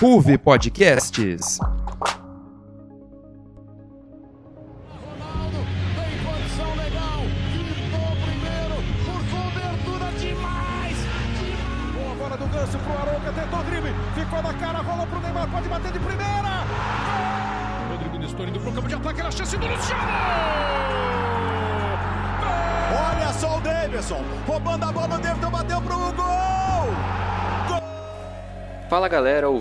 Ruve Podcasts.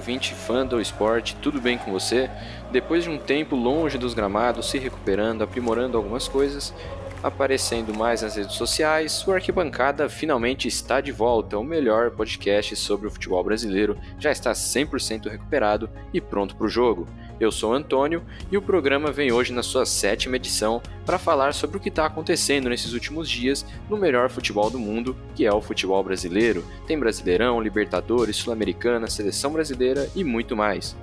Ouvinte fã do esporte, tudo bem com você? Depois de um tempo longe dos gramados, se recuperando, aprimorando algumas coisas, aparecendo mais nas redes sociais, o Arquibancada finalmente está de volta. O melhor podcast sobre o futebol brasileiro já está 100% recuperado e pronto para o jogo. Eu sou Antônio e o programa vem hoje na sua sétima edição para falar sobre o que está acontecendo nesses últimos dias no melhor futebol do mundo, que é o futebol brasileiro. Tem Brasileirão, Libertadores, Sul-Americana, Seleção Brasileira e muito mais.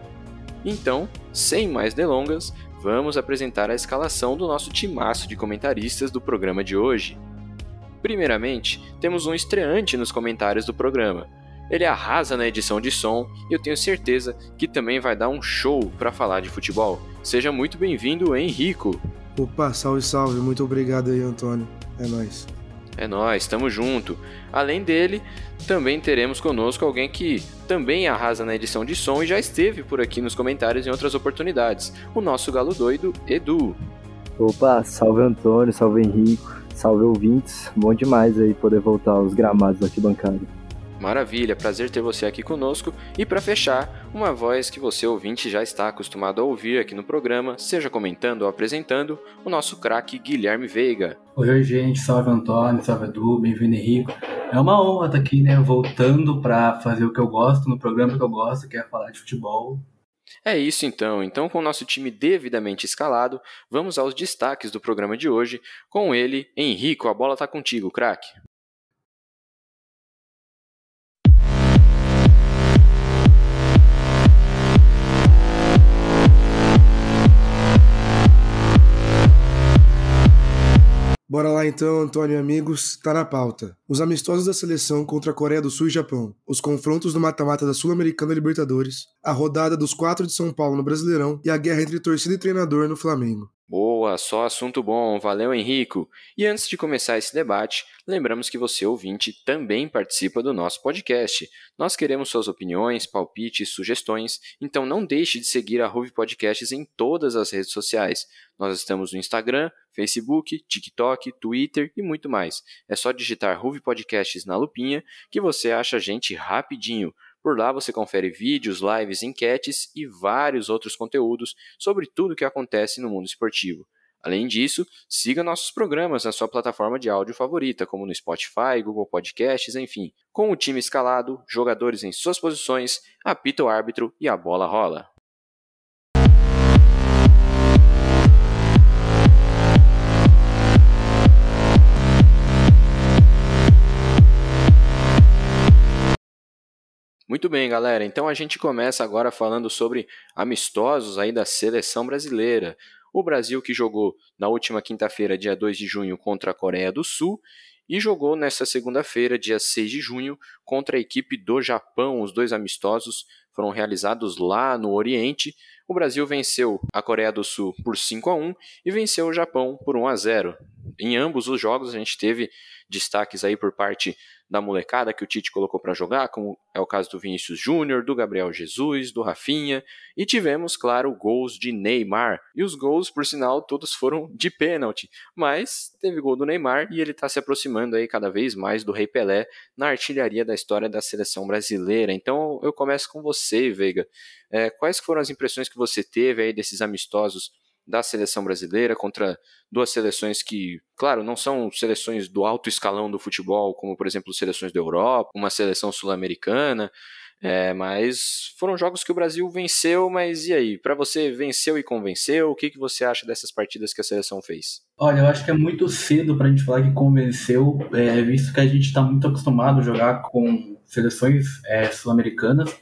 Então, sem mais delongas, vamos apresentar a escalação do nosso timaço de comentaristas do programa de hoje. Primeiramente, temos um estreante nos comentários do programa. Ele arrasa na edição de som e eu tenho certeza que também vai dar um show para falar de futebol. Seja muito bem-vindo, Henrico. Opa, salve, salve. Muito obrigado aí, Antônio. É nóis. É nós, estamos junto. Além dele, também teremos conosco alguém que também arrasa na edição de som e já esteve por aqui nos comentários em outras oportunidades. O nosso galo doido, Edu. Opa, salve Antônio, salve Henrico, salve ouvintes. Bom demais aí poder voltar aos gramados da arquibancada. Maravilha, prazer ter você aqui conosco. E para fechar, uma voz que você ouvinte já está acostumado a ouvir aqui no programa, seja comentando ou apresentando, o nosso craque Guilherme Veiga. Oi, gente, salve Antônio, salve Edu, bem-vindo Henrico. É uma honra estar aqui, né, voltando para fazer o que eu gosto, no programa que eu gosto, que é falar de futebol. É isso então. Então, com o nosso time devidamente escalado, vamos aos destaques do programa de hoje. Com ele, Henrico, a bola tá contigo, craque. Bora lá então, Antônio e amigos, tá na pauta. Os amistosos da seleção contra a Coreia do Sul e Japão, os confrontos do mata-mata da Sul-Americana Libertadores, a rodada dos quatro de São Paulo no Brasileirão e a guerra entre torcida e treinador no Flamengo. Boa, só assunto bom, valeu Henrico. E antes de começar esse debate, lembramos que você ouvinte também participa do nosso podcast. Nós queremos suas opiniões, palpites, sugestões, então não deixe de seguir a Ruve Podcasts em todas as redes sociais. Nós estamos no Instagram, Facebook, TikTok, Twitter e muito mais. É só digitar Ruve Podcasts na lupinha que você acha a gente rapidinho. Por lá você confere vídeos, lives, enquetes e vários outros conteúdos sobre tudo o que acontece no mundo esportivo. Além disso, siga nossos programas na sua plataforma de áudio favorita, como no Spotify, Google Podcasts, enfim. Com o time escalado, jogadores em suas posições, apita o árbitro e a bola rola. Muito bem, galera. Então a gente começa agora falando sobre amistosos aí da seleção brasileira. O Brasil que jogou na última quinta-feira, dia 2 de junho, contra a Coreia do Sul e jogou nesta segunda-feira, dia 6 de junho, contra a equipe do Japão. Os dois amistosos foram realizados lá no Oriente. O Brasil venceu a Coreia do Sul por 5 a 1 e venceu o Japão por 1 a 0. Em ambos os jogos a gente teve destaques aí por parte da molecada que o Tite colocou para jogar, como é o caso do Vinícius Júnior, do Gabriel Jesus, do Rafinha, e tivemos, claro, gols de Neymar. E os gols, por sinal, todos foram de pênalti, mas teve gol do Neymar e ele está se aproximando aí cada vez mais do Rei Pelé na artilharia da história da seleção brasileira. Então eu começo com você, Veiga. É, quais foram as impressões que você teve aí desses amistosos da seleção brasileira contra duas seleções que, claro, não são seleções do alto escalão do futebol, como por exemplo seleções da Europa, uma seleção sul-americana, é, mas foram jogos que o Brasil venceu, mas e aí? Para você, venceu e convenceu? O que, que você acha dessas partidas que a seleção fez? Olha, eu acho que é muito cedo para a gente falar que convenceu, é, visto que a gente está muito acostumado a jogar com seleções é, sul-americanas.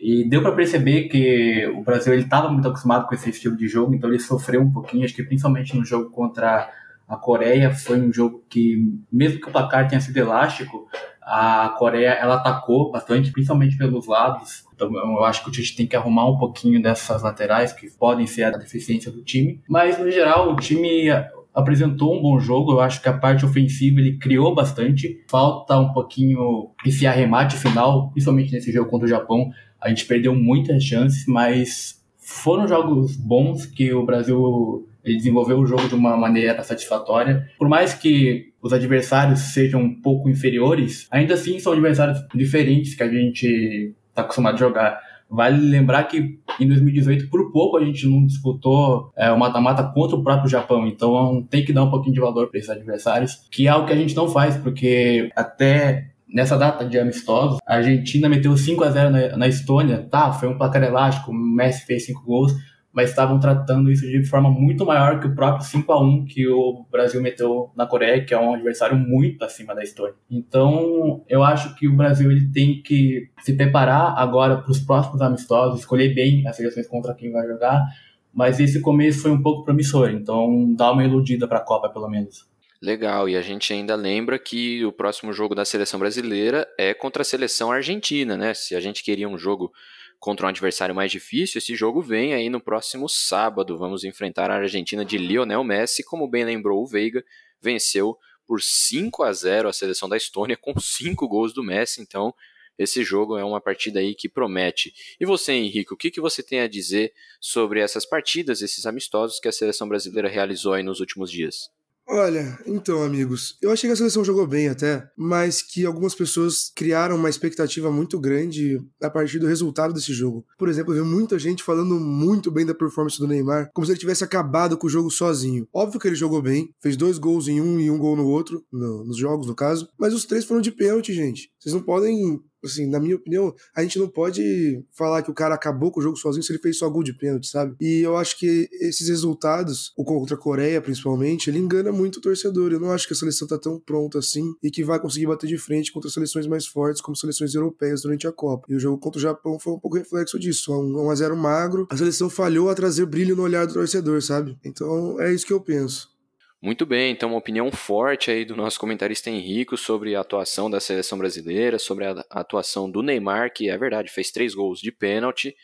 E deu para perceber que o Brasil ele estava muito acostumado com esse estilo de jogo, então ele sofreu um pouquinho. Acho que principalmente no jogo contra a Coreia foi um jogo que, mesmo que o placar tenha sido elástico, a Coreia ela atacou bastante, principalmente pelos lados. Então eu acho que o Tite tem que arrumar um pouquinho dessas laterais que podem ser a deficiência do time. Mas no geral o time apresentou um bom jogo. Eu acho que a parte ofensiva ele criou bastante. Falta um pouquinho esse arremate final, principalmente nesse jogo contra o Japão. A gente perdeu muitas chances, mas foram jogos bons que o Brasil desenvolveu o jogo de uma maneira satisfatória. Por mais que os adversários sejam um pouco inferiores, ainda assim são adversários diferentes que a gente está acostumado a jogar. Vale lembrar que em 2018, por pouco, a gente não disputou é, o mata-mata contra o próprio Japão. Então tem que dar um pouquinho de valor para esses adversários, que é algo que a gente não faz, porque até nessa data de amistosos, a Argentina meteu 5 a 0 na, na Estônia. Tá, foi um placar elástico, o Messi fez 5 gols, mas estavam tratando isso de forma muito maior que o próprio 5 a 1 que o Brasil meteu na Coreia, que é um adversário muito acima da história. Então, eu acho que o Brasil ele tem que se preparar agora para os próximos amistosos, escolher bem as seleções contra quem vai jogar, mas esse começo foi um pouco promissor, então dá uma iludida para a Copa pelo menos. Legal, e a gente ainda lembra que o próximo jogo da seleção brasileira é contra a seleção argentina, né? Se a gente queria um jogo contra um adversário mais difícil, esse jogo vem aí no próximo sábado. Vamos enfrentar a Argentina de Lionel Messi, como bem lembrou o Veiga, venceu por 5 a 0 a seleção da Estônia com 5 gols do Messi, então esse jogo é uma partida aí que promete. E você, Henrique, o que, que você tem a dizer sobre essas partidas, esses amistosos que a seleção brasileira realizou aí nos últimos dias? Olha, então, amigos, eu achei que a seleção jogou bem até, mas que algumas pessoas criaram uma expectativa muito grande a partir do resultado desse jogo. Por exemplo, eu vi muita gente falando muito bem da performance do Neymar, como se ele tivesse acabado com o jogo sozinho. Óbvio que ele jogou bem, fez dois gols em um e um gol no outro, no, nos jogos, no caso, mas os três foram de pênalti, gente. Vocês não podem assim, na minha opinião, a gente não pode falar que o cara acabou com o jogo sozinho se ele fez só gol de pênalti, sabe? E eu acho que esses resultados, o contra a Coreia principalmente, ele engana muito o torcedor. Eu não acho que a seleção tá tão pronta assim e que vai conseguir bater de frente contra seleções mais fortes, como seleções europeias durante a Copa. E o jogo contra o Japão foi um pouco reflexo disso. Um 1x0 magro, a seleção falhou a trazer brilho no olhar do torcedor, sabe? Então é isso que eu penso. Muito bem, então uma opinião forte aí do nosso comentarista Henrico sobre a atuação da seleção brasileira, sobre a atuação do Neymar, que é verdade, fez três gols de pênalti.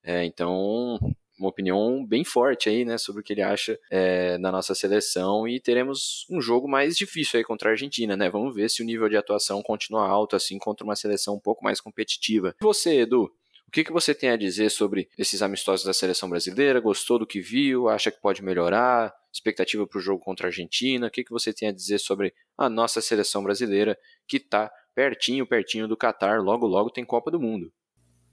É, então, uma opinião bem forte aí, né, sobre o que ele acha é, da nossa seleção e teremos um jogo mais difícil aí contra a Argentina, né? Vamos ver se o nível de atuação continua alto assim contra uma seleção um pouco mais competitiva. E você, Edu? Que, que você tem a dizer sobre esses amistosos da seleção brasileira? Gostou do que viu? Acha que pode melhorar? expectativa para o jogo contra a Argentina? O que, que você tem a dizer sobre a nossa seleção brasileira que está pertinho, pertinho do Catar? Logo, logo tem Copa do Mundo.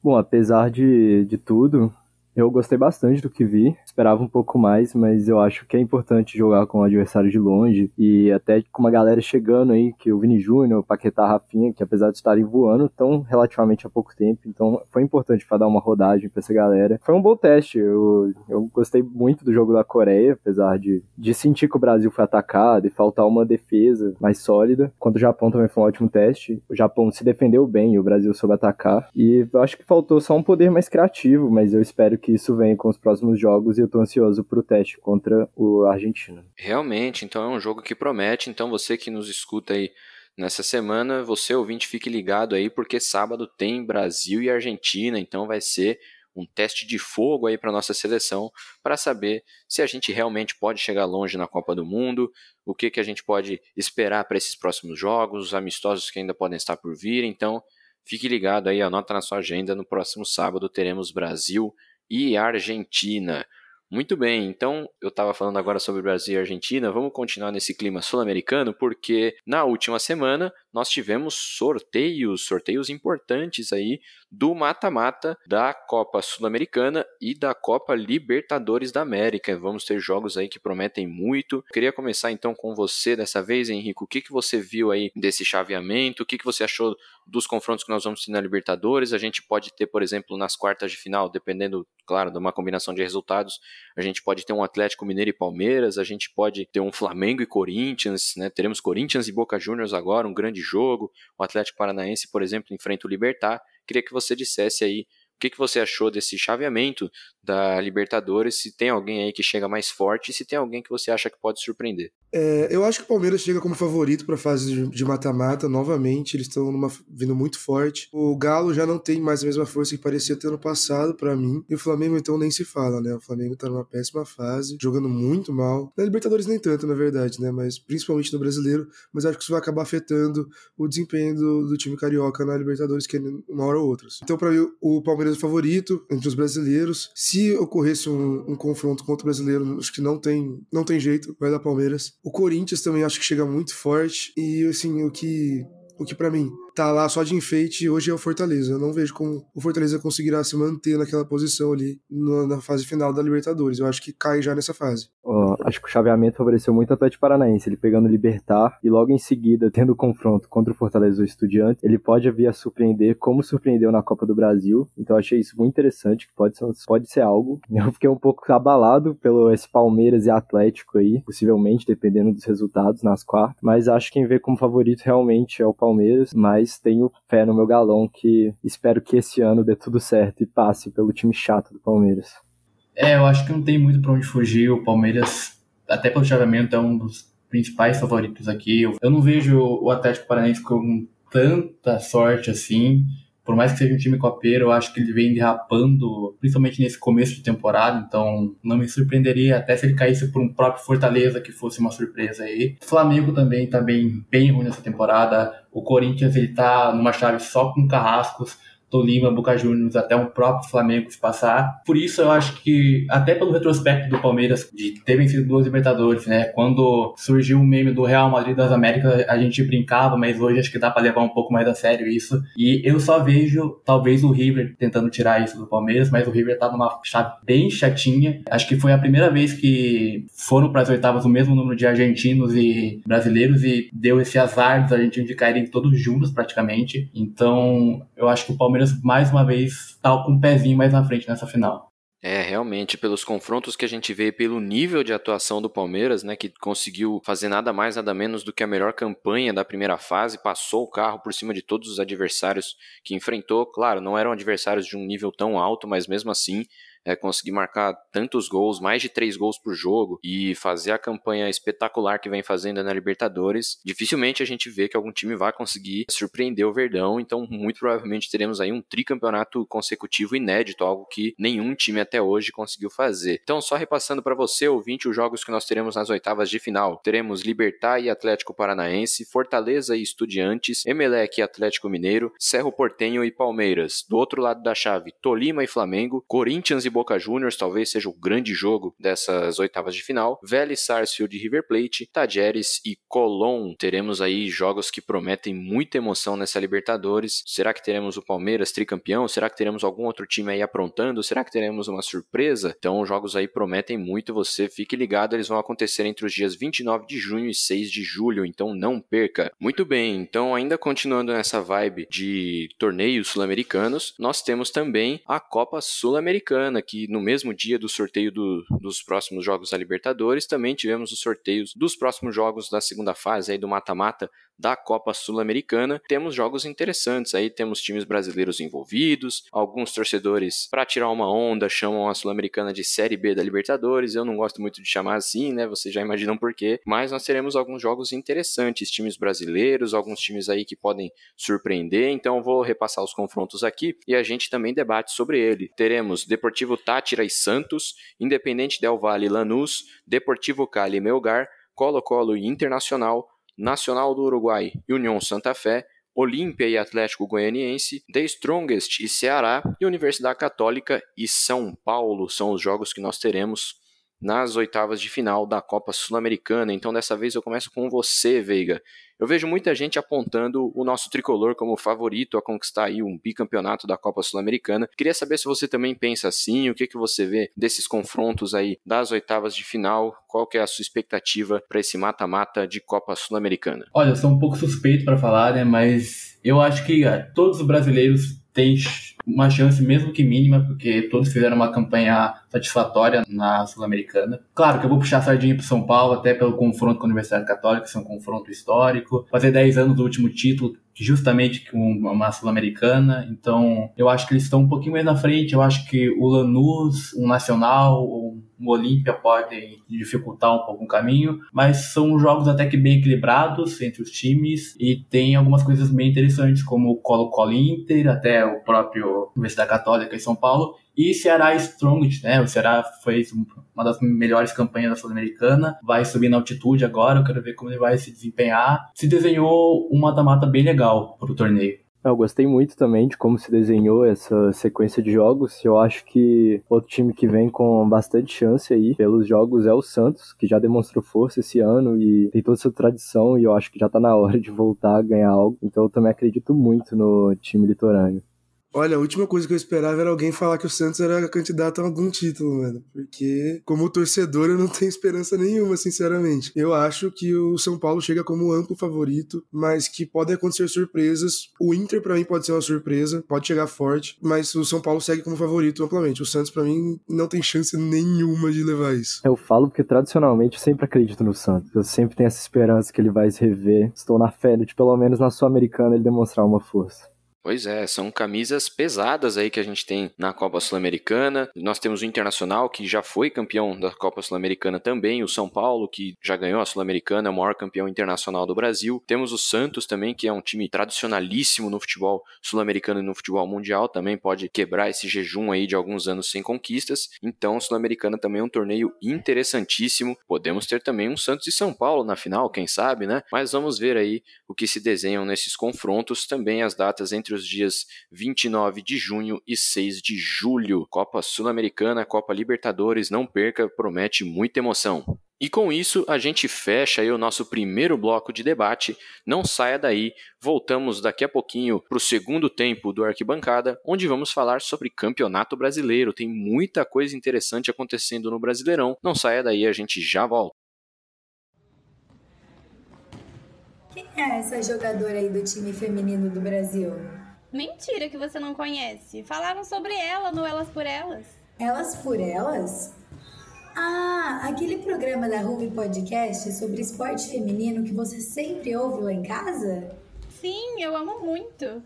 Bom, apesar de, de tudo, eu gostei bastante do que vi, esperava um pouco mais, mas eu acho que é importante jogar com o adversário de longe e até com uma galera chegando aí, que o Vini Júnior, o Paquetá, Rafinha, que apesar de estarem voando, estão relativamente há pouco tempo, então foi importante para dar uma rodagem para essa galera. Foi um bom teste, eu, eu gostei muito do jogo da Coreia, apesar de, de sentir que o Brasil foi atacado e faltar uma defesa mais sólida. Quanto o Japão também foi um ótimo teste, o Japão se defendeu bem e o Brasil soube atacar, e eu acho que faltou só um poder mais criativo, mas eu espero que isso venha com os próximos jogos e eu tô ansioso pro teste contra o Argentina. Realmente, então é um jogo que promete, então você que nos escuta aí nessa semana, você ouvinte fique ligado aí porque sábado tem Brasil e Argentina, então vai ser um teste de fogo aí para nossa seleção para saber se a gente realmente pode chegar longe na Copa do Mundo, o que que a gente pode esperar para esses próximos jogos, os amistosos que ainda podem estar por vir. Então, fique ligado aí, anota na sua agenda, no próximo sábado teremos Brasil e Argentina. Muito bem, então eu estava falando agora sobre Brasil e Argentina, vamos continuar nesse clima sul-americano, porque na última semana nós tivemos sorteios, sorteios importantes aí do mata-mata da Copa Sul-Americana e da Copa Libertadores da América. Vamos ter jogos aí que prometem muito. queria começar então com você dessa vez, Henrique. O que, que você viu aí desse chaveamento? O que, que você achou dos confrontos que nós vamos ter na Libertadores? A gente pode ter, por exemplo, nas quartas de final, dependendo, claro, de uma combinação de resultados, a gente pode ter um Atlético Mineiro e Palmeiras, a gente pode ter um Flamengo e Corinthians, né? Teremos Corinthians e Boca Juniors agora, um grande jogo. O Atlético Paranaense, por exemplo, enfrenta o Libertar. Queria que você dissesse aí o que, que você achou desse chaveamento da Libertadores, se tem alguém aí que chega mais forte se tem alguém que você acha que pode surpreender. É, eu acho que o Palmeiras chega como favorito para a fase de mata-mata novamente. Eles estão vindo muito forte. O Galo já não tem mais a mesma força que parecia ter no passado para mim. E o Flamengo então nem se fala, né? O Flamengo tá numa péssima fase, jogando muito mal. Na Libertadores nem tanto, na verdade, né? Mas principalmente no Brasileiro. Mas acho que isso vai acabar afetando o desempenho do, do time carioca na Libertadores, que é uma hora ou outra. Então para mim o Palmeiras é o favorito entre os brasileiros. Se ocorresse um, um confronto contra o brasileiro, acho que não tem não tem jeito, vai dar Palmeiras. O Corinthians também acho que chega muito forte. E assim, o que o que para mim tá lá só de enfeite hoje é o Fortaleza. Eu não vejo como o Fortaleza conseguirá se manter naquela posição ali na fase final da Libertadores. Eu acho que cai já nessa fase. Oh, acho que o chaveamento favoreceu muito o Atlético Paranaense, ele pegando o Libertar e logo em seguida tendo o confronto contra o Fortaleza o Estudiantes, ele pode vir a surpreender como surpreendeu na Copa do Brasil. Então achei isso muito interessante, que pode ser, pode ser algo. Eu fiquei um pouco abalado pelo esse Palmeiras e Atlético aí, possivelmente dependendo dos resultados nas quartas, mas acho que quem vê como favorito realmente é o Palmeiras, mas tenho fé no meu galão que espero que esse ano dê tudo certo e passe pelo time chato do Palmeiras. É, eu acho que não tem muito para onde fugir. O Palmeiras, até pelo chaveamento, é um dos principais favoritos aqui. Eu não vejo o Atlético Paranaense com tanta sorte assim. Por mais que seja um time copeiro, eu acho que ele vem derrapando, principalmente nesse começo de temporada, então não me surpreenderia até se ele caísse por um próprio Fortaleza, que fosse uma surpresa aí. O Flamengo também tá bem, bem ruim nessa temporada. O Corinthians ele tá numa chave só com carrascos. Tolima, Boca Juniors, até um próprio Flamengo se passar. Por isso eu acho que, até pelo retrospecto do Palmeiras, de ter vencido duas Libertadores, né? Quando surgiu o meme do Real Madrid das Américas, a gente brincava, mas hoje acho que dá para levar um pouco mais a sério isso. E eu só vejo, talvez, o River tentando tirar isso do Palmeiras, mas o River tá numa chave bem chatinha. Acho que foi a primeira vez que foram para as oitavas o mesmo número de argentinos e brasileiros e deu esse azar dos argentinos de caírem todos juntos praticamente. Então, eu acho que o Palmeiras Palmeiras, mais uma vez, tá com um pezinho mais na frente nessa final. É, realmente, pelos confrontos que a gente vê, pelo nível de atuação do Palmeiras, né, que conseguiu fazer nada mais, nada menos do que a melhor campanha da primeira fase, passou o carro por cima de todos os adversários que enfrentou. Claro, não eram adversários de um nível tão alto, mas mesmo assim é, conseguir marcar tantos gols, mais de três gols por jogo e fazer a campanha espetacular que vem fazendo na Libertadores, dificilmente a gente vê que algum time vai conseguir surpreender o Verdão. Então, muito provavelmente teremos aí um tricampeonato consecutivo inédito, algo que nenhum time até hoje conseguiu fazer. Então, só repassando para você, ouvinte, os jogos que nós teremos nas oitavas de final: teremos Libertar e Atlético Paranaense, Fortaleza e Estudiantes, Emelec e Atlético Mineiro, Cerro Portenho e Palmeiras. Do outro lado da chave, Tolima e Flamengo, Corinthians e Boca Juniors talvez seja o grande jogo dessas oitavas de final. Vélez, Sarsfield e River Plate, Tajeres e Colón. Teremos aí jogos que prometem muita emoção nessa Libertadores. Será que teremos o Palmeiras tricampeão? Será que teremos algum outro time aí aprontando? Será que teremos uma surpresa? Então, os jogos aí prometem muito. Você fique ligado, eles vão acontecer entre os dias 29 de junho e 6 de julho, então não perca. Muito bem, então ainda continuando nessa vibe de torneios sul-americanos, nós temos também a Copa Sul-Americana que no mesmo dia do sorteio do, dos próximos jogos da Libertadores, também tivemos os sorteios dos próximos jogos da segunda fase aí do mata-mata da Copa Sul-Americana. Temos jogos interessantes aí, temos times brasileiros envolvidos, alguns torcedores, para tirar uma onda, chamam a Sul-Americana de Série B da Libertadores. Eu não gosto muito de chamar assim, né? Vocês já imaginam por quê. Mas nós teremos alguns jogos interessantes, times brasileiros, alguns times aí que podem surpreender. Então eu vou repassar os confrontos aqui e a gente também debate sobre ele. Teremos Deportivo Tátira e Santos, Independente Del Valle e Lanús, Deportivo Cali e Melgar, Colo-Colo e Internacional, Nacional do Uruguai e União Santa Fé, Olímpia e Atlético Goianiense, The Strongest e Ceará, e Universidade Católica e São Paulo. São os jogos que nós teremos nas oitavas de final da Copa Sul-Americana. Então, dessa vez eu começo com você, Veiga. Eu vejo muita gente apontando o nosso tricolor como favorito a conquistar aí um bicampeonato da Copa Sul-Americana. Queria saber se você também pensa assim, o que, que você vê desses confrontos aí das oitavas de final, qual que é a sua expectativa para esse mata-mata de Copa Sul-Americana? Olha, eu sou um pouco suspeito para falar, né, mas eu acho que ah, todos os brasileiros têm uma chance, mesmo que mínima, porque todos fizeram uma campanha satisfatória na Sul-Americana. Claro que eu vou puxar a sardinha para São Paulo, até pelo confronto com a Universidade Católica, que é um confronto histórico. Fazer 10 anos do último título, justamente com uma Sul-Americana. Então, eu acho que eles estão um pouquinho mais na frente. Eu acho que o Lanús, um Nacional, um Olímpia podem dificultar um pouco o caminho, mas são jogos até que bem equilibrados entre os times e tem algumas coisas bem interessantes, como o Colo-Colo Inter, até o próprio Universidade Católica em São Paulo, e Ceará Strongest, né? O Ceará fez uma das melhores campanhas da Sul-Americana, vai subir na altitude agora, eu quero ver como ele vai se desempenhar. Se desenhou um mata-mata bem legal para o torneio. Eu gostei muito também de como se desenhou essa sequência de jogos. Eu acho que outro time que vem com bastante chance aí pelos jogos é o Santos, que já demonstrou força esse ano e tem toda essa tradição e eu acho que já tá na hora de voltar a ganhar algo. Então eu também acredito muito no time litorâneo. Olha, a última coisa que eu esperava era alguém falar que o Santos era candidato a algum título, mano. Porque, como torcedor, eu não tenho esperança nenhuma, sinceramente. Eu acho que o São Paulo chega como amplo favorito, mas que podem acontecer surpresas. O Inter, para mim, pode ser uma surpresa, pode chegar forte, mas o São Paulo segue como favorito amplamente. O Santos, para mim, não tem chance nenhuma de levar isso. Eu falo porque, tradicionalmente, eu sempre acredito no Santos. Eu sempre tenho essa esperança que ele vai se rever. Estou na fé de, pelo menos na Sul-Americana, ele demonstrar uma força. Pois é, são camisas pesadas aí que a gente tem na Copa Sul-Americana. Nós temos o Internacional, que já foi campeão da Copa Sul-Americana também, o São Paulo, que já ganhou a Sul-Americana, é o maior campeão internacional do Brasil. Temos o Santos também, que é um time tradicionalíssimo no futebol sul-americano e no futebol mundial, também pode quebrar esse jejum aí de alguns anos sem conquistas. Então, Sul-Americana também é um torneio interessantíssimo. Podemos ter também um Santos e São Paulo na final, quem sabe, né? Mas vamos ver aí o que se desenham nesses confrontos, também as datas entre entre os dias 29 de junho e 6 de julho. Copa Sul-Americana, Copa Libertadores, não perca, promete muita emoção. E com isso, a gente fecha o nosso primeiro bloco de debate. Não saia daí, voltamos daqui a pouquinho para o segundo tempo do Arquibancada, onde vamos falar sobre Campeonato Brasileiro. Tem muita coisa interessante acontecendo no Brasileirão. Não saia daí, a gente já volta. Quem é essa jogadora aí do time feminino do Brasil? Mentira que você não conhece. Falaram sobre ela no Elas por Elas. Elas por Elas? Ah, aquele programa da Ruby Podcast sobre esporte feminino que você sempre ouve lá em casa? Sim, eu amo muito.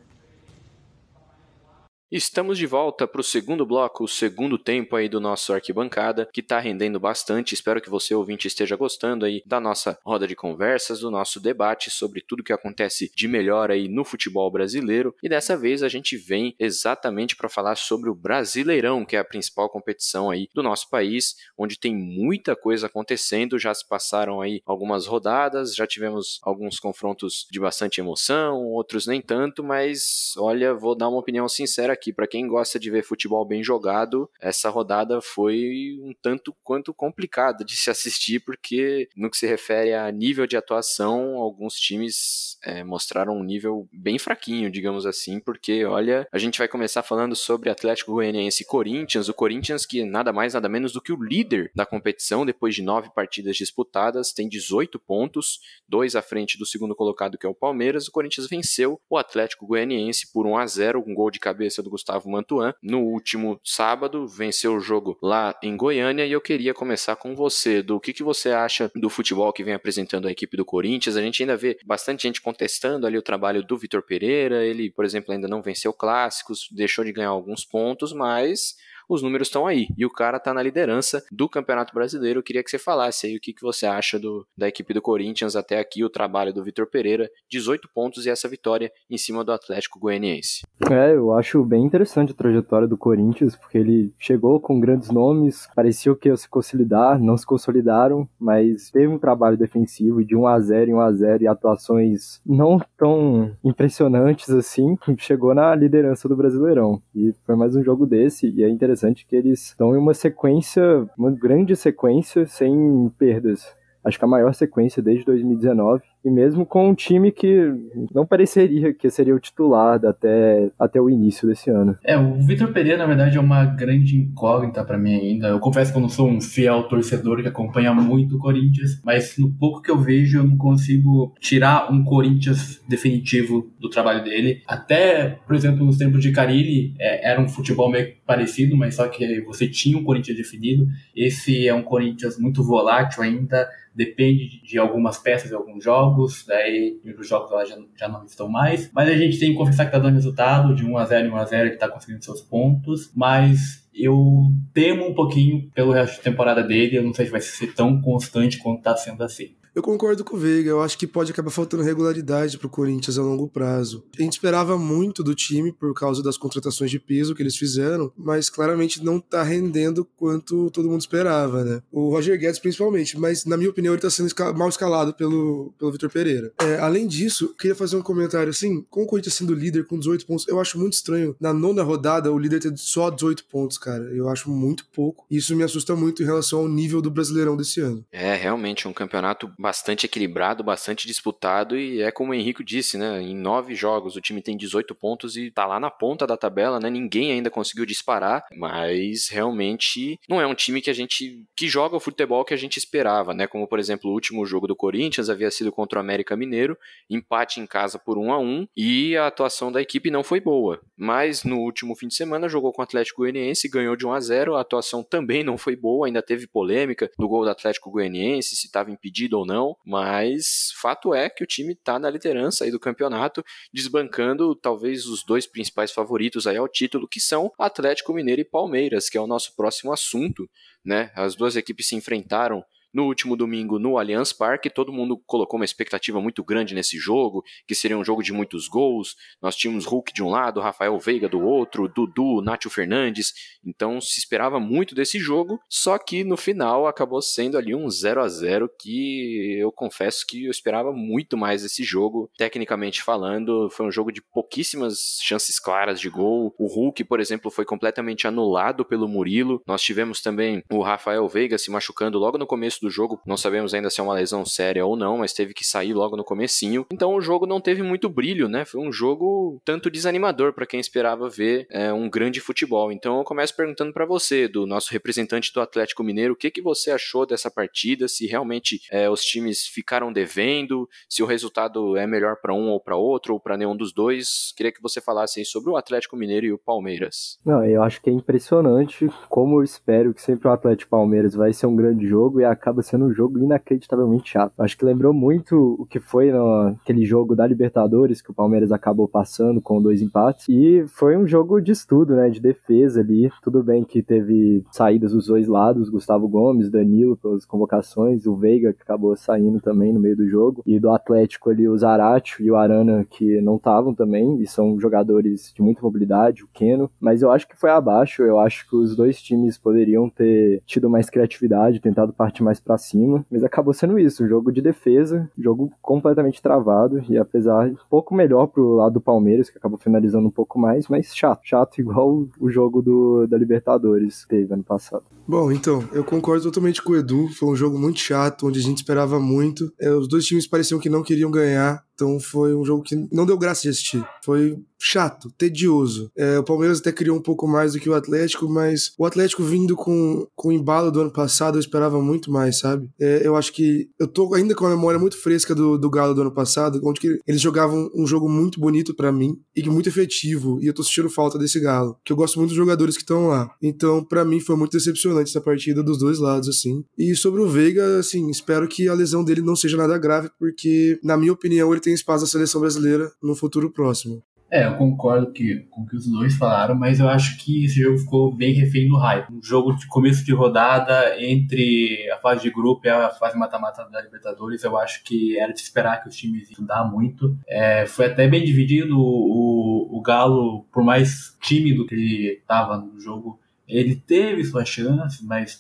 Estamos de volta para o segundo bloco, o segundo tempo aí do nosso arquibancada, que está rendendo bastante. Espero que você, ouvinte, esteja gostando aí da nossa roda de conversas, do nosso debate sobre tudo que acontece de melhor aí no futebol brasileiro. E dessa vez a gente vem exatamente para falar sobre o Brasileirão, que é a principal competição aí do nosso país, onde tem muita coisa acontecendo. Já se passaram aí algumas rodadas, já tivemos alguns confrontos de bastante emoção, outros nem tanto, mas olha, vou dar uma opinião sincera aqui, para quem gosta de ver futebol bem jogado, essa rodada foi um tanto quanto complicada de se assistir, porque no que se refere a nível de atuação, alguns times é, mostraram um nível bem fraquinho, digamos assim, porque olha, a gente vai começar falando sobre Atlético Goianiense e Corinthians, o Corinthians que nada mais nada menos do que o líder da competição, depois de nove partidas disputadas, tem 18 pontos, dois à frente do segundo colocado que é o Palmeiras, o Corinthians venceu o Atlético Goianiense por 1 a 0 um gol de cabeça do Gustavo Mantuan. No último sábado, venceu o jogo lá em Goiânia e eu queria começar com você, do que, que você acha do futebol que vem apresentando a equipe do Corinthians. A gente ainda vê bastante gente contestando ali o trabalho do Vitor Pereira. Ele, por exemplo, ainda não venceu clássicos, deixou de ganhar alguns pontos, mas os números estão aí. E o cara tá na liderança do Campeonato Brasileiro. Eu queria que você falasse aí o que, que você acha do, da equipe do Corinthians até aqui, o trabalho do Vitor Pereira, 18 pontos e essa vitória em cima do Atlético Goianiense. É, eu acho bem interessante a trajetória do Corinthians, porque ele chegou com grandes nomes, parecia que ia se consolidar, não se consolidaram, mas teve um trabalho defensivo de 1 a 0 em 1 a 0 e atuações não tão impressionantes assim, chegou na liderança do Brasileirão. E foi mais um jogo desse, e é interessante interessante que eles estão em uma sequência, uma grande sequência sem perdas. Acho que a maior sequência desde 2019 E mesmo com um time que não pareceria que seria o titular até, até o início desse ano. É, o Vitor Pereira, na verdade, é uma grande incógnita para mim ainda. Eu confesso que eu não sou um fiel torcedor que acompanha muito o Corinthians, mas no pouco que eu vejo, eu não consigo tirar um Corinthians definitivo do trabalho dele. Até, por exemplo, nos tempos de Carilli, é, era um futebol meio parecido, mas só que você tinha um Corinthians definido. Esse é um Corinthians muito volátil ainda, depende de algumas peças de alguns jogos, daí os jogos lá já, já não estão mais. Mas a gente tem que confessar que tá dando resultado de 1x0 em 1x0, ele tá conseguindo seus pontos, mas eu temo um pouquinho pelo resto da temporada dele, eu não sei se vai ser tão constante quanto tá sendo assim. Eu concordo com o Veiga, eu acho que pode acabar faltando regularidade pro Corinthians a longo prazo. A gente esperava muito do time por causa das contratações de peso que eles fizeram, mas claramente não tá rendendo quanto todo mundo esperava, né? O Roger Guedes principalmente, mas na minha opinião ele tá sendo mal escalado pelo, pelo Vitor Pereira. É, além disso, queria fazer um comentário assim, com o Corinthians sendo líder com 18 pontos, eu acho muito estranho na nona rodada o líder ter só 18 pontos, cara. Eu acho muito pouco. Isso me assusta muito em relação ao nível do Brasileirão desse ano. É, realmente um campeonato bastante equilibrado, bastante disputado e é como o Henrique disse, né? Em nove jogos o time tem 18 pontos e tá lá na ponta da tabela, né? Ninguém ainda conseguiu disparar, mas realmente não é um time que a gente que joga o futebol que a gente esperava, né? Como por exemplo o último jogo do Corinthians havia sido contra o América Mineiro, empate em casa por 1 a 1 e a atuação da equipe não foi boa. Mas no último fim de semana jogou com o Atlético Goianiense, ganhou de 1 a 0. A atuação também não foi boa, ainda teve polêmica no gol do Atlético Goianiense se estava impedido ou não não, mas fato é que o time está na liderança aí do campeonato, desbancando talvez os dois principais favoritos aí ao título, que são Atlético Mineiro e Palmeiras, que é o nosso próximo assunto, né? As duas equipes se enfrentaram no último domingo no Allianz Parque. Todo mundo colocou uma expectativa muito grande nesse jogo, que seria um jogo de muitos gols. Nós tínhamos Hulk de um lado, Rafael Veiga do outro, Dudu, Nátio Fernandes. Então se esperava muito desse jogo, só que no final acabou sendo ali um 0 a 0 que eu confesso que eu esperava muito mais desse jogo. Tecnicamente falando, foi um jogo de pouquíssimas chances claras de gol. O Hulk, por exemplo, foi completamente anulado pelo Murilo. Nós tivemos também o Rafael Veiga se machucando logo no começo do jogo. Não sabemos ainda se é uma lesão séria ou não, mas teve que sair logo no comecinho. Então o jogo não teve muito brilho, né? Foi um jogo tanto desanimador para quem esperava ver é, um grande futebol. Então eu começo perguntando para você, do nosso representante do Atlético Mineiro, o que, que você achou dessa partida? Se realmente é, os times ficaram devendo, se o resultado é melhor para um ou para outro, ou para nenhum dos dois. Queria que você falasse aí sobre o Atlético Mineiro e o Palmeiras. Não, eu acho que é impressionante como eu espero que sempre o Atlético Palmeiras vai ser um grande jogo e acaba acaba sendo um jogo inacreditavelmente chato. Acho que lembrou muito o que foi naquele jogo da Libertadores que o Palmeiras acabou passando com dois empates. E foi um jogo de estudo, né? De defesa ali. Tudo bem que teve saídas dos dois lados, Gustavo Gomes, Danilo pelas convocações, o Veiga que acabou saindo também no meio do jogo. E do Atlético ali o Zarate e o Arana que não estavam também, e são jogadores de muita mobilidade, o Keno. Mas eu acho que foi abaixo, eu acho que os dois times poderiam ter tido mais criatividade, tentado partir mais para cima, mas acabou sendo isso, jogo de defesa, jogo completamente travado e apesar um pouco melhor pro lado do Palmeiras, que acabou finalizando um pouco mais, mas chato, chato igual o jogo do, da Libertadores teve ano passado. Bom, então, eu concordo totalmente com o Edu, foi um jogo muito chato, onde a gente esperava muito, é, os dois times pareciam que não queriam ganhar, então foi um jogo que não deu graça de assistir. Foi chato, tedioso. É, o Palmeiras até criou um pouco mais do que o Atlético, mas o Atlético vindo com, com o embalo do ano passado, eu esperava muito mais, sabe? É, eu acho que eu tô ainda com a memória muito fresca do, do Galo do ano passado, onde eles jogavam um jogo muito bonito para mim e muito efetivo, e eu tô sentindo falta desse Galo, que eu gosto muito dos jogadores que estão lá. Então, para mim foi muito decepcionante essa partida dos dois lados, assim. E sobre o Veiga, assim, espero que a lesão dele não seja nada grave, porque, na minha opinião, ele tem espaço na seleção brasileira no futuro próximo. É, eu concordo que, com o que os dois falaram, mas eu acho que esse jogo ficou bem refém do hype. Um jogo de começo de rodada entre a fase de grupo e a fase mata-mata da Libertadores, eu acho que era de esperar que os times estudar muito. É, foi até bem dividido. O, o Galo, por mais tímido que ele estava no jogo, ele teve suas chances, mas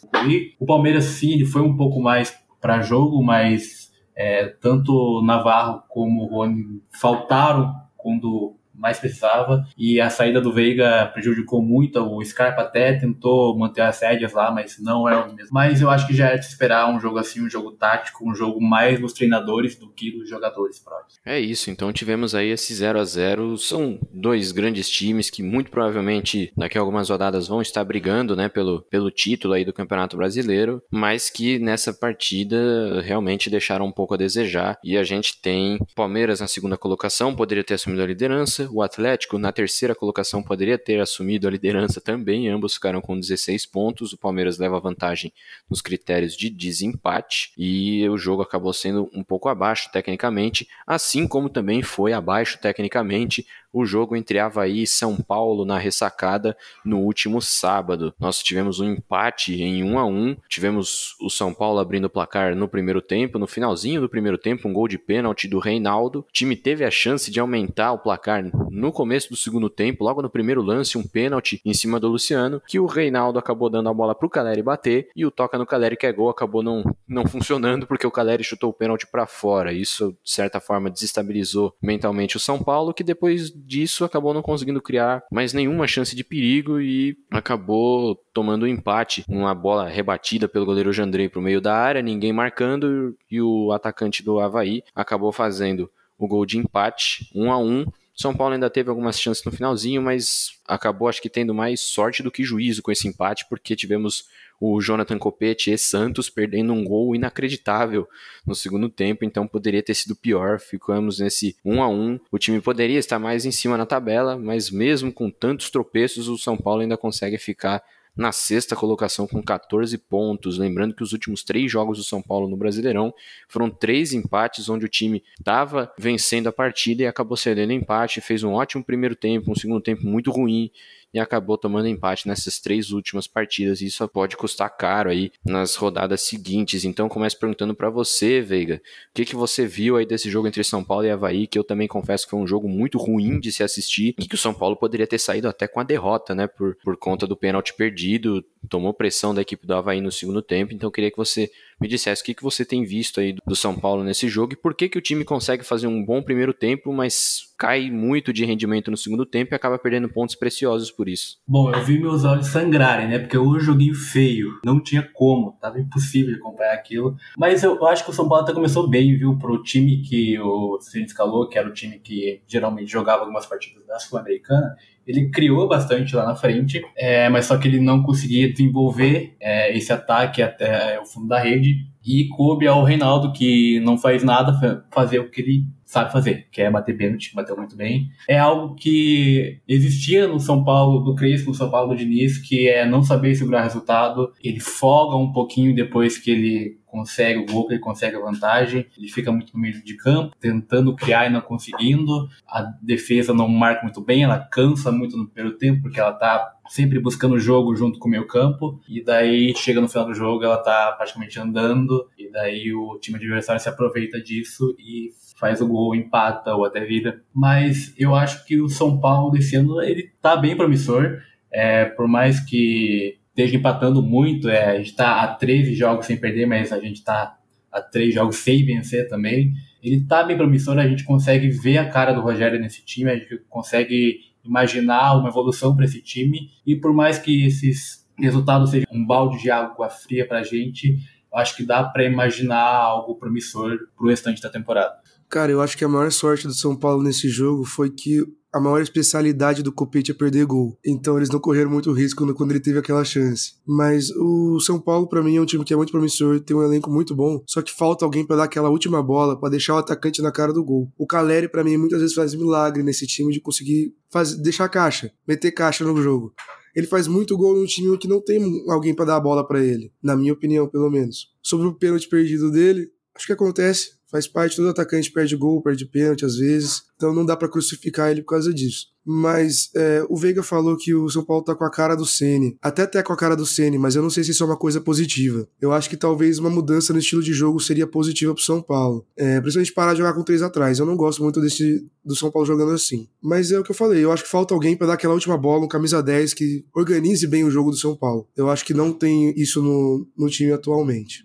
o Palmeiras sim, ele foi um pouco mais para jogo, mas é, tanto Navarro como Rony faltaram quando mais precisava. E a saída do Veiga prejudicou muito. O Scarpa até tentou manter as rédeas lá, mas não é o mesmo. Mas eu acho que já é de esperar um jogo assim, um jogo tático, um jogo mais dos treinadores do que dos jogadores próprios. É isso, então tivemos aí esse 0 a 0 São dois grandes times que muito provavelmente daqui a algumas rodadas vão estar brigando né, pelo, pelo título aí do Campeonato Brasileiro, mas que nessa partida realmente deixaram um pouco a desejar. E a gente tem Palmeiras na segunda colocação, poderia ter assumido a liderança, o Atlético na terceira colocação poderia ter assumido a liderança também, ambos ficaram com 16 pontos. O Palmeiras leva vantagem nos critérios de desempate e o jogo acabou sendo um pouco abaixo tecnicamente, assim como também foi abaixo tecnicamente o jogo entre Havaí e São Paulo na ressacada no último sábado. Nós tivemos um empate em 1 a 1 tivemos o São Paulo abrindo o placar no primeiro tempo, no finalzinho do primeiro tempo, um gol de pênalti do Reinaldo. O time teve a chance de aumentar o placar no começo do segundo tempo, logo no primeiro lance, um pênalti em cima do Luciano, que o Reinaldo acabou dando a bola para o Caleri bater e o toca no Caleri que é gol acabou não, não funcionando porque o Caleri chutou o pênalti para fora. Isso, de certa forma, desestabilizou mentalmente o São Paulo, que depois disso acabou não conseguindo criar mais nenhuma chance de perigo e acabou tomando um empate, uma bola rebatida pelo goleiro Jandrei para o meio da área, ninguém marcando e o atacante do Havaí acabou fazendo o gol de empate, 1 a 1 são Paulo ainda teve algumas chances no finalzinho, mas acabou acho que tendo mais sorte do que juízo com esse empate, porque tivemos o Jonathan Copete e Santos perdendo um gol inacreditável no segundo tempo, então poderia ter sido pior. Ficamos nesse 1 a 1. O time poderia estar mais em cima na tabela, mas mesmo com tantos tropeços, o São Paulo ainda consegue ficar na sexta colocação com 14 pontos. Lembrando que os últimos três jogos do São Paulo no Brasileirão foram três empates, onde o time estava vencendo a partida e acabou cedendo empate. Fez um ótimo primeiro tempo, um segundo tempo muito ruim e acabou tomando empate nessas três últimas partidas. E isso pode custar caro aí nas rodadas seguintes. Então, começo perguntando para você, Veiga, o que, que você viu aí desse jogo entre São Paulo e Havaí, que eu também confesso que foi um jogo muito ruim de se assistir e que o São Paulo poderia ter saído até com a derrota, né, por, por conta do pênalti perdido, tomou pressão da equipe do Havaí no segundo tempo. Então, queria que você me dissesse o que, que você tem visto aí do São Paulo nesse jogo e por que, que o time consegue fazer um bom primeiro tempo, mas cai muito de rendimento no segundo tempo e acaba perdendo pontos preciosos por isso. Bom, eu vi meus olhos sangrarem, né? Porque eu joguei feio, não tinha como, tava impossível acompanhar aquilo. Mas eu acho que o São Paulo até começou bem, viu? Pro time que o Cine escalou, que era o time que geralmente jogava algumas partidas da Sul-Americana, ele criou bastante lá na frente, é, mas só que ele não conseguia desenvolver é, esse ataque até o fundo da rede. E coube ao Reinaldo, que não faz nada, fazer o que ele sabe fazer, que é bater pênalti, bateu muito bem. É algo que existia no São Paulo do Crespo, no São Paulo do Diniz, que é não saber segurar resultado. Ele folga um pouquinho depois que ele consegue o gol, ele consegue a vantagem, ele fica muito no meio de campo, tentando criar e não conseguindo. A defesa não marca muito bem, ela cansa muito no primeiro tempo, porque ela tá sempre buscando o jogo junto com o meio campo, e daí chega no final do jogo, ela tá praticamente andando, e daí o time adversário se aproveita disso e faz o gol, empata ou até vira. Mas eu acho que o São Paulo desse ano ele tá bem promissor, é, por mais que esteja empatando muito. É, a gente está a 13 jogos sem perder, mas a gente está a 3 jogos sem vencer também. Ele está bem promissor, a gente consegue ver a cara do Rogério nesse time, a gente consegue imaginar uma evolução para esse time. E por mais que esses resultados sejam um balde de água fria para a gente, acho que dá para imaginar algo promissor para o restante da temporada. Cara, eu acho que a maior sorte do São Paulo nesse jogo foi que a maior especialidade do Copete é perder gol. Então eles não correram muito risco quando ele teve aquela chance. Mas o São Paulo, para mim, é um time que é muito promissor, tem um elenco muito bom, só que falta alguém para dar aquela última bola, para deixar o atacante na cara do gol. O Caleri, para mim, muitas vezes faz milagre nesse time de conseguir fazer, deixar caixa, meter caixa no jogo. Ele faz muito gol num time que não tem alguém para dar a bola para ele, na minha opinião, pelo menos. Sobre o pênalti perdido dele, acho que acontece faz parte, todo atacante perde gol, perde pênalti às vezes, então não dá para crucificar ele por causa disso. Mas é, o Veiga falou que o São Paulo tá com a cara do Ceni, até até com a cara do Ceni, mas eu não sei se isso é uma coisa positiva. Eu acho que talvez uma mudança no estilo de jogo seria positiva pro São Paulo, é, principalmente parar de jogar com três atrás. Eu não gosto muito desse do São Paulo jogando assim. Mas é o que eu falei, eu acho que falta alguém para dar aquela última bola, um camisa 10 que organize bem o jogo do São Paulo. Eu acho que não tem isso no, no time atualmente.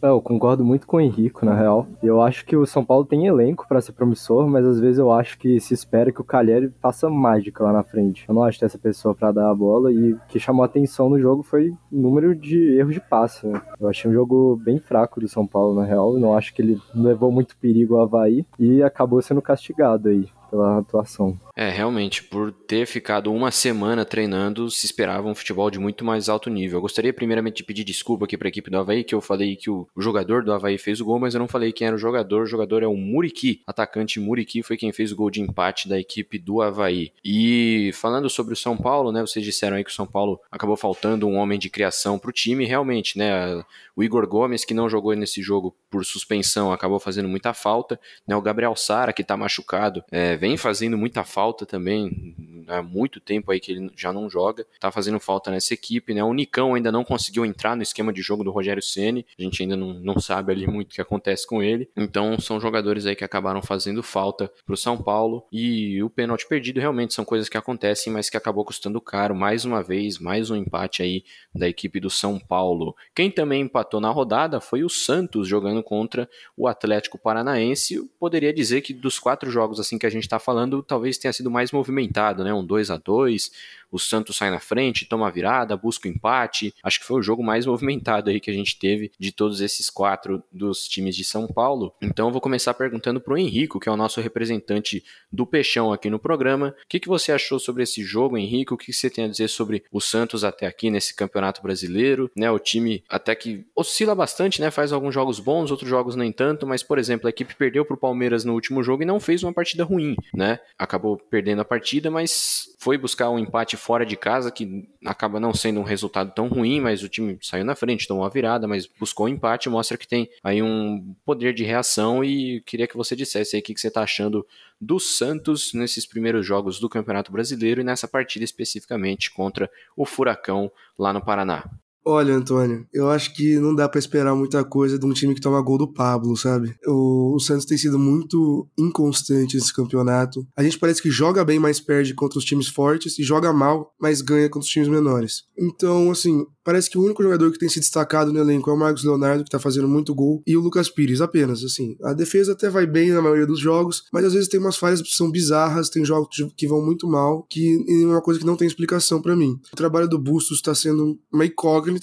Eu concordo muito com o Henrico, na real. Eu acho que o São Paulo tem elenco para ser promissor, mas às vezes eu acho que se espera que o Calheri faça mágica lá na frente. Eu não acho que essa pessoa para dar a bola e o que chamou atenção no jogo foi o número de erros de passe. Né? Eu achei um jogo bem fraco do São Paulo, na real. Eu não acho que ele levou muito perigo ao Havaí e acabou sendo castigado aí pela atuação. É, realmente, por ter ficado uma semana treinando, se esperava um futebol de muito mais alto nível. Eu gostaria primeiramente de pedir desculpa aqui para a equipe do Havaí, que eu falei que o, jogador do Havaí fez o gol, mas eu não falei quem era o jogador. O jogador é o Muriqui, atacante Muriqui, foi quem fez o gol de empate da equipe do Havaí. E falando sobre o São Paulo, né, vocês disseram aí que o São Paulo acabou faltando um homem de criação para o time, realmente, né, o Igor Gomes, que não jogou nesse jogo por suspensão, acabou fazendo muita falta, né, o Gabriel Sara, que está machucado, é, vem fazendo muita falta também, há muito tempo aí que ele já não joga, tá fazendo falta nessa equipe, né? O Nicão ainda não conseguiu entrar no esquema de jogo do Rogério Ceni, a gente ainda não, não sabe ali muito o que acontece com ele. Então são jogadores aí que acabaram fazendo falta pro São Paulo e o pênalti perdido realmente são coisas que acontecem, mas que acabou custando caro mais uma vez, mais um empate aí da equipe do São Paulo. Quem também empatou na rodada foi o Santos jogando contra o Atlético Paranaense. poderia dizer que dos quatro jogos assim que a gente está falando, talvez tenha sido mais movimentado, né? Um 2 a 2 o Santos sai na frente, toma a virada, busca o empate. Acho que foi o jogo mais movimentado aí que a gente teve de todos esses quatro dos times de São Paulo. Então eu vou começar perguntando pro Henrico, que é o nosso representante do Peixão aqui no programa. O que, que você achou sobre esse jogo, Henrico? O que você tem a dizer sobre o Santos até aqui nesse Campeonato Brasileiro? Né, o time até que oscila bastante, né? Faz alguns jogos bons, outros jogos nem tanto, mas, por exemplo, a equipe perdeu pro Palmeiras no último jogo e não fez uma partida ruim, né? Acabou perdendo a partida, mas foi buscar um empate fora de casa, que acaba não sendo um resultado tão ruim, mas o time saiu na frente, tomou a virada, mas buscou um empate, mostra que tem aí um poder de reação e queria que você dissesse aí o que você está achando do Santos nesses primeiros jogos do Campeonato Brasileiro e nessa partida especificamente contra o Furacão lá no Paraná. Olha, Antônio, eu acho que não dá para esperar muita coisa de um time que toma gol do Pablo, sabe? O, o, Santos tem sido muito inconstante nesse campeonato. A gente parece que joga bem, mas perde contra os times fortes, e joga mal, mas ganha contra os times menores. Então, assim, parece que o único jogador que tem se destacado no elenco é o Marcos Leonardo, que tá fazendo muito gol, e o Lucas Pires, apenas, assim. A defesa até vai bem na maioria dos jogos, mas às vezes tem umas falhas que são bizarras, tem jogos que vão muito mal, que é uma coisa que não tem explicação para mim. O trabalho do Bustos está sendo uma incógnita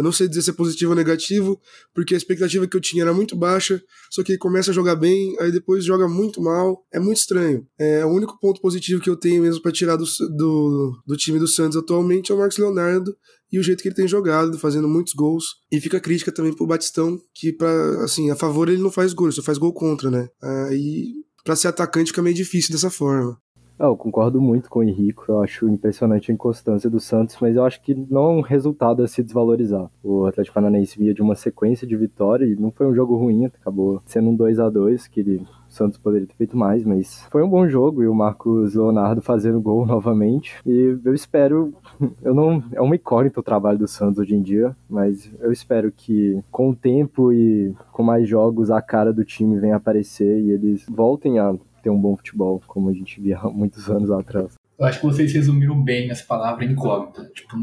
Eu não sei dizer se é positivo ou negativo, porque a expectativa que eu tinha era muito baixa, só que ele começa a jogar bem, aí depois joga muito mal. É muito estranho. É, o único ponto positivo que eu tenho mesmo para tirar do, do, do, time do Santos atualmente é o Marcos Leonardo e o jeito que ele tem jogado, fazendo muitos gols. E fica crítica também pro Batistão, que para assim, a favor ele não faz gol, só faz gol contra, né? Aí para ser atacante fica meio difícil dessa forma. Ah, eu concordo muito com o Henrico, eu acho impressionante a inconstância do Santos, mas eu acho que não é um resultado a se desvalorizar. O Atlético Paranaense via de uma sequência de vitória e não foi um jogo ruim, acabou sendo um 2 a 2 que ele, o Santos poderia ter feito mais, mas foi um bom jogo e o Marcos Leonardo fazendo gol novamente. E eu espero, eu não, é uma incógnita o trabalho do Santos hoje em dia, mas eu espero que com o tempo e com mais jogos a cara do time venha aparecer e eles voltem a ter um bom futebol, como a gente via há muitos anos atrás. Eu acho que vocês resumiram bem essa palavra incógnita. Tipo,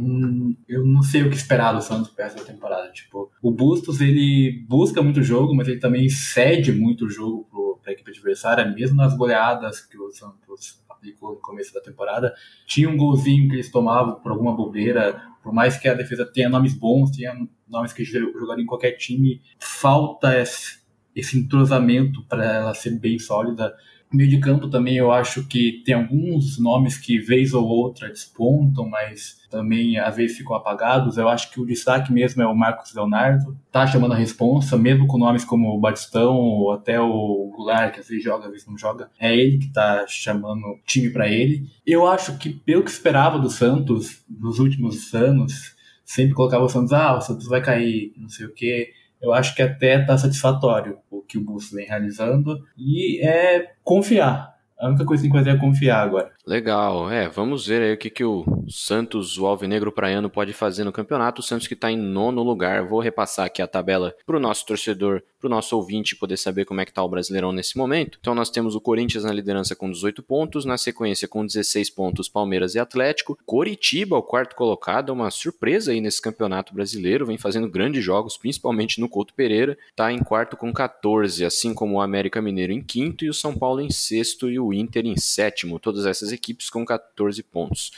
eu não sei o que esperar do Santos para essa temporada. Tipo, o Bustos, ele busca muito jogo, mas ele também cede muito jogo para a equipe adversária, mesmo nas goleadas que o Santos aplicou no começo da temporada. Tinha um golzinho que eles tomavam por alguma bobeira, por mais que a defesa tenha nomes bons, tenha nomes que jogariam em qualquer time, falta esse entrosamento para ela ser bem sólida Meio de campo também eu acho que tem alguns nomes que vez ou outra despontam, mas também às vezes ficam apagados. Eu acho que o destaque mesmo é o Marcos Leonardo, tá chamando a responsa, mesmo com nomes como o Batistão ou até o Goulart, que às vezes joga, às vezes não joga. É ele que tá chamando o time para ele. Eu acho que pelo que esperava do Santos nos últimos anos, sempre colocava o Santos, ah, o Santos vai cair, não sei o quê eu acho que até está satisfatório o que o Bustos vem realizando e é confiar. A única coisa que tem que fazer é confiar agora. Legal, é, vamos ver aí o que, que o Santos, o Alvinegro Praiano, pode fazer no campeonato. O Santos que está em nono lugar. Vou repassar aqui a tabela para o nosso torcedor, para o nosso ouvinte poder saber como é que está o Brasileirão nesse momento. Então nós temos o Corinthians na liderança com 18 pontos, na sequência com 16 pontos Palmeiras e Atlético. Coritiba, o quarto colocado, uma surpresa aí nesse campeonato brasileiro, vem fazendo grandes jogos, principalmente no Couto Pereira. Está em quarto com 14, assim como o América Mineiro em quinto e o São Paulo em sexto e o Inter em sétimo, todas essas equipes com 14 pontos.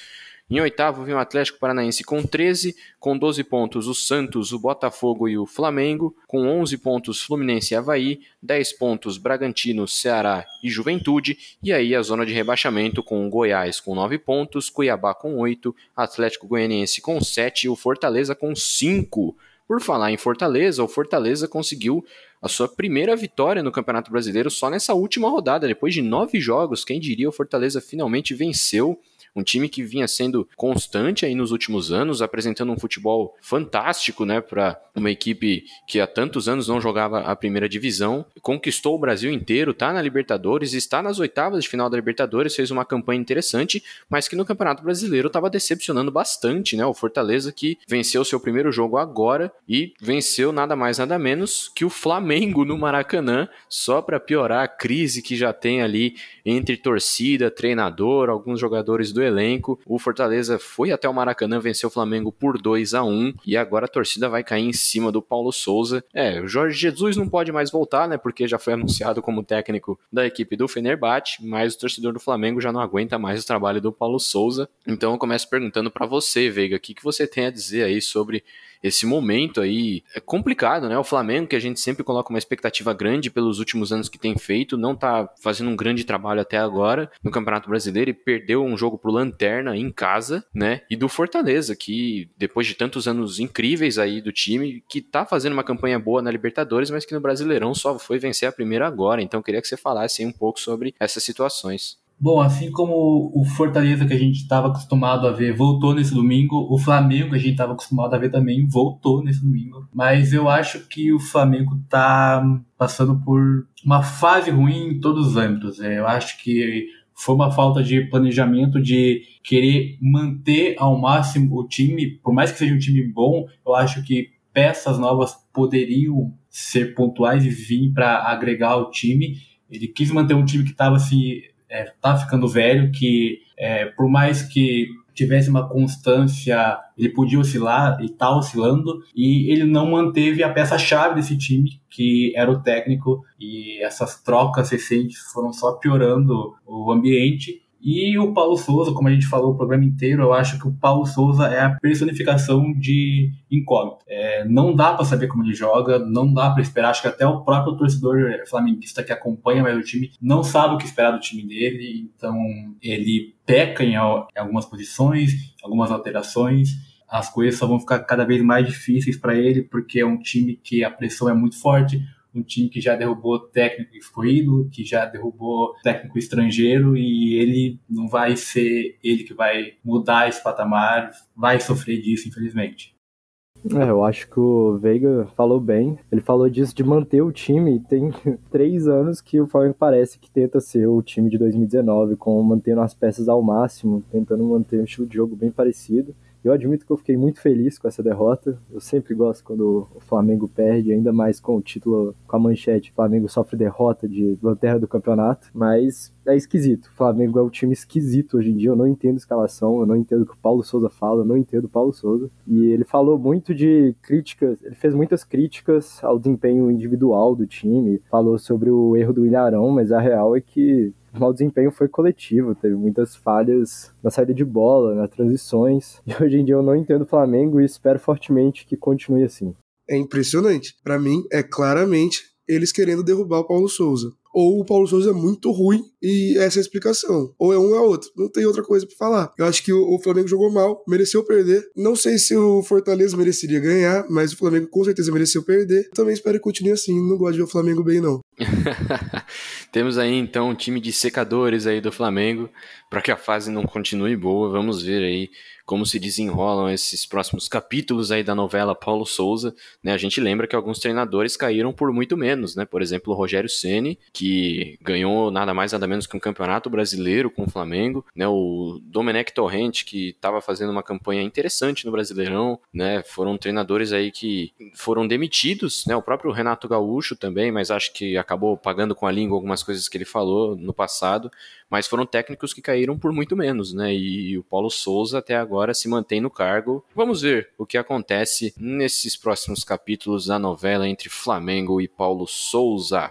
Em oitavo vem o Atlético Paranaense com 13, com 12 pontos o Santos, o Botafogo e o Flamengo, com 11 pontos Fluminense e Havaí, 10 pontos Bragantino, Ceará e Juventude, e aí a zona de rebaixamento com o Goiás com 9 pontos, Cuiabá com 8, Atlético Goianiense com 7 e o Fortaleza com 5. Por falar em Fortaleza, o Fortaleza conseguiu a sua primeira vitória no Campeonato Brasileiro só nessa última rodada. Depois de nove jogos, quem diria o Fortaleza finalmente venceu um time que vinha sendo constante aí nos últimos anos, apresentando um futebol fantástico, né, para uma equipe que há tantos anos não jogava a primeira divisão, conquistou o Brasil inteiro, tá na Libertadores, está nas oitavas de final da Libertadores, fez uma campanha interessante, mas que no Campeonato Brasileiro estava decepcionando bastante, né? O Fortaleza que venceu seu primeiro jogo agora e venceu nada mais nada menos que o Flamengo no Maracanã, só para piorar a crise que já tem ali entre torcida, treinador, alguns jogadores do elenco. O Fortaleza foi até o Maracanã, venceu o Flamengo por 2 a 1 e agora a torcida vai cair em cima do Paulo Souza. É, o Jorge Jesus não pode mais voltar, né? Porque já foi anunciado como técnico da equipe do Fenerbahçe, mas o torcedor do Flamengo já não aguenta mais o trabalho do Paulo Souza. Então eu começo perguntando para você, Veiga, o que, que você tem a dizer aí sobre esse momento aí é complicado, né? O Flamengo, que a gente sempre coloca uma expectativa grande pelos últimos anos que tem feito, não tá fazendo um grande trabalho até agora no Campeonato Brasileiro e perdeu um jogo pro Lanterna em casa, né? E do Fortaleza, que depois de tantos anos incríveis aí do time, que tá fazendo uma campanha boa na Libertadores, mas que no Brasileirão só foi vencer a primeira agora. Então queria que você falasse um pouco sobre essas situações. Bom, assim como o Fortaleza que a gente estava acostumado a ver voltou nesse domingo, o Flamengo que a gente estava acostumado a ver também voltou nesse domingo. Mas eu acho que o Flamengo está passando por uma fase ruim em todos os âmbitos. É, eu acho que foi uma falta de planejamento de querer manter ao máximo o time, por mais que seja um time bom, eu acho que peças novas poderiam ser pontuais e vir para agregar o time. Ele quis manter um time que estava assim é, tá ficando velho, que é, por mais que tivesse uma constância, ele podia oscilar e tá oscilando, e ele não manteve a peça-chave desse time, que era o técnico, e essas trocas recentes foram só piorando o ambiente. E o Paulo Souza, como a gente falou o programa inteiro, eu acho que o Paulo Souza é a personificação de incógnito. É, não dá para saber como ele joga, não dá para esperar. Acho que até o próprio torcedor flamenguista que acompanha mais o time não sabe o que esperar do time dele, então ele peca em, em algumas posições, algumas alterações as coisas só vão ficar cada vez mais difíceis para ele, porque é um time que a pressão é muito forte, um time que já derrubou técnico excluído, que já derrubou técnico estrangeiro e ele não vai ser ele que vai mudar esse patamar, vai sofrer disso, infelizmente. É, eu acho que o Veiga falou bem. Ele falou disso de manter o time. Tem três anos que o Flamengo parece que tenta ser o time de 2019, com mantendo as peças ao máximo, tentando manter um estilo de jogo bem parecido. Eu admito que eu fiquei muito feliz com essa derrota. Eu sempre gosto quando o Flamengo perde, ainda mais com o título, com a manchete, Flamengo sofre derrota de lanterna do campeonato. Mas é esquisito. O Flamengo é um time esquisito hoje em dia. Eu não entendo escalação, eu não entendo o que o Paulo Souza fala, eu não entendo o Paulo Souza. E ele falou muito de críticas, ele fez muitas críticas ao desempenho individual do time, falou sobre o erro do Ilharão, mas a real é que o mau desempenho foi coletivo, teve muitas falhas na saída de bola, nas transições. E hoje em dia eu não entendo o Flamengo e espero fortemente que continue assim. É impressionante. Para mim, é claramente eles querendo derrubar o Paulo Souza ou o Paulo Souza é muito ruim e essa é a explicação. Ou é um ou é outro. Não tem outra coisa para falar. Eu acho que o, Flamengo jogou mal, mereceu perder. Não sei se o Fortaleza mereceria ganhar, mas o Flamengo com certeza mereceu perder. Também espero que continue assim. Não gosto de ver o Flamengo bem, não. Temos aí então um time de secadores aí do Flamengo para que a fase não continue boa. Vamos ver aí como se desenrolam esses próximos capítulos aí da novela Paulo Souza. Né? A gente lembra que alguns treinadores caíram por muito menos, né? Por exemplo, o Rogério Ceni, que ganhou nada mais nada menos que um campeonato brasileiro com o Flamengo, né? O Domenech Torrente que estava fazendo uma campanha interessante no Brasileirão, né? Foram treinadores aí que foram demitidos, né? O próprio Renato Gaúcho também, mas acho que acabou pagando com a língua algumas coisas que ele falou no passado, mas foram técnicos que caíram por muito menos, né? E o Paulo Souza até agora se mantém no cargo. Vamos ver o que acontece nesses próximos capítulos da novela entre Flamengo e Paulo Souza.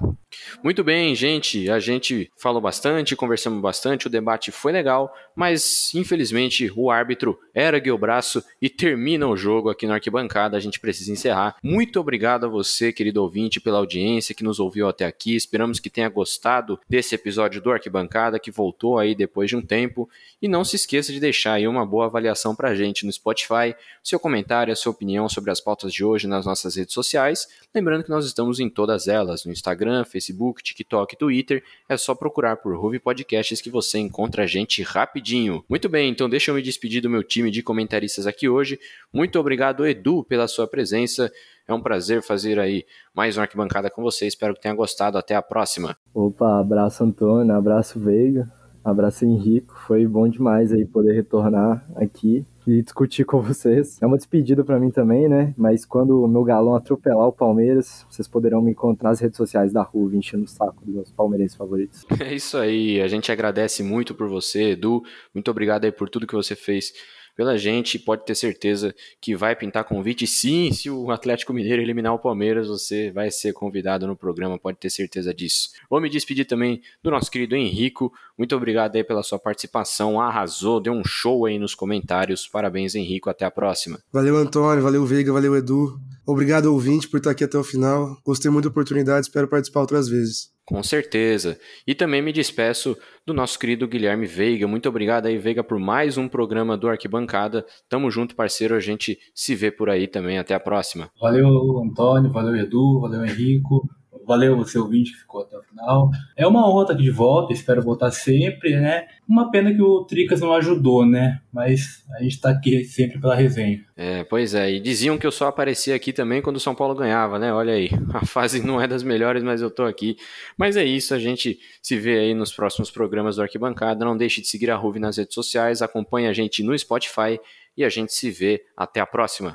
Muito bem, gente. A gente falou bastante, conversamos bastante, o debate foi legal, mas infelizmente o árbitro ergue o braço e termina o jogo aqui na arquibancada. A gente precisa encerrar. Muito obrigado a você, querido ouvinte, pela audiência que nos ouviu até aqui. Esperamos que tenha gostado desse episódio do Arquibancada, que voltou aí depois de um tempo. E não se esqueça de deixar aí uma boa avaliação pra gente no Spotify, seu comentário, a sua opinião sobre as pautas de hoje nas nossas redes sociais. Lembrando que nós estamos em todas elas, no Instagram, Facebook, TikTok, Twitter. É só procurar por Ruve Podcasts que você encontra a gente rapidinho. Muito bem, então deixa eu me despedir do meu time de comentaristas aqui hoje. Muito obrigado, Edu, pela sua presença. É um prazer fazer aí mais uma arquibancada com você. Espero que tenha gostado. Até a próxima. Opa, abraço Antônio, abraço Veiga, abraço Henrico. Foi bom demais aí poder retornar aqui e discutir com vocês. É uma despedida para mim também, né? Mas quando o meu galão atropelar o Palmeiras, vocês poderão me encontrar nas redes sociais da rua, enchendo o saco dos meus palmeirenses favoritos. É isso aí. A gente agradece muito por você, Edu. Muito obrigado aí por tudo que você fez pela gente. Pode ter certeza que vai pintar convite. Sim, se o Atlético Mineiro eliminar o Palmeiras, você vai ser convidado no programa, pode ter certeza disso. Vou me despedir também do nosso querido Henrico. Muito obrigado aí pela sua participação. Arrasou, deu um show aí nos comentários. Parabéns, Henrico. Até a próxima. Valeu, Antônio. Valeu, Veiga. Valeu, Edu. Obrigado, ouvinte, por estar aqui até o final. Gostei muito da oportunidade. Espero participar outras vezes. Com certeza. E também me despeço do nosso querido Guilherme Veiga. Muito obrigado aí, Veiga, por mais um programa do Arquibancada. Tamo junto, parceiro. A gente se vê por aí também. Até a próxima. Valeu, Antônio. Valeu, Edu. Valeu, Henrico. Valeu você ouvinte que ficou até o final. É uma honra estar aqui de volta, espero voltar sempre, né? Uma pena que o Tricas não ajudou, né? Mas a gente tá aqui sempre pela resenha. É, pois é, e diziam que eu só aparecia aqui também quando o São Paulo ganhava, né? Olha aí, a fase não é das melhores, mas eu tô aqui. Mas é isso, a gente se vê aí nos próximos programas do Arquibancada. Não deixe de seguir a Ruve nas redes sociais, acompanhe a gente no Spotify e a gente se vê. Até a próxima.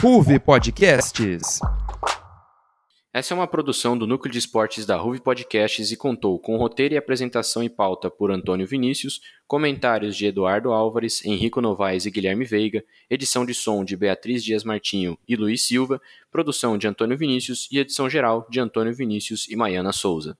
Ruve Podcasts. Essa é uma produção do Núcleo de Esportes da Ruve Podcasts e contou com roteiro e apresentação e pauta por Antônio Vinícius, comentários de Eduardo Álvares, Henrico Novaes e Guilherme Veiga, edição de som de Beatriz Dias Martinho e Luiz Silva, produção de Antônio Vinícius e edição geral de Antônio Vinícius e Maiana Souza.